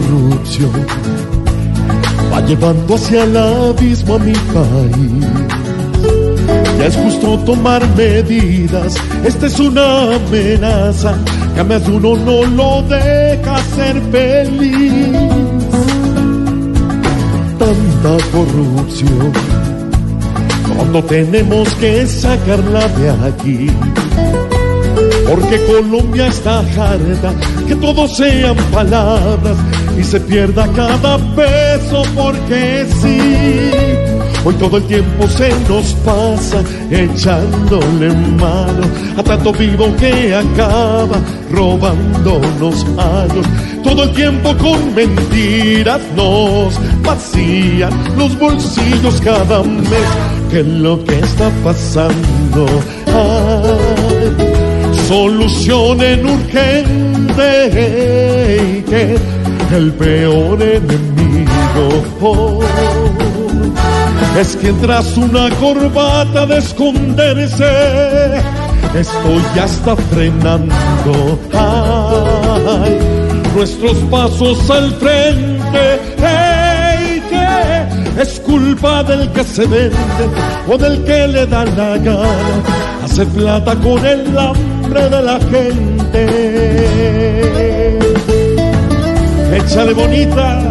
corrupción va llevando hacia el abismo a mi país. Ya es justo tomar medidas, esta es una amenaza que más uno no lo deja ser feliz. Tanta corrupción, cuando tenemos que sacarla de aquí porque Colombia está harta que todo sean palabras y se pierda cada peso porque sí. Hoy todo el tiempo se nos pasa echándole mano a tanto vivo que acaba robándonos años. Todo el tiempo con mentiras nos vacían los bolsillos cada mes. ¿Qué es lo que está pasando? solucionen urgente el peor enemigo. Es que tras una corbata de esconderse esto ya está frenando nuestros pasos al frente hey, es culpa del que se vende o del que le da la gana. Hace plata con el hambre de la gente. Bonita.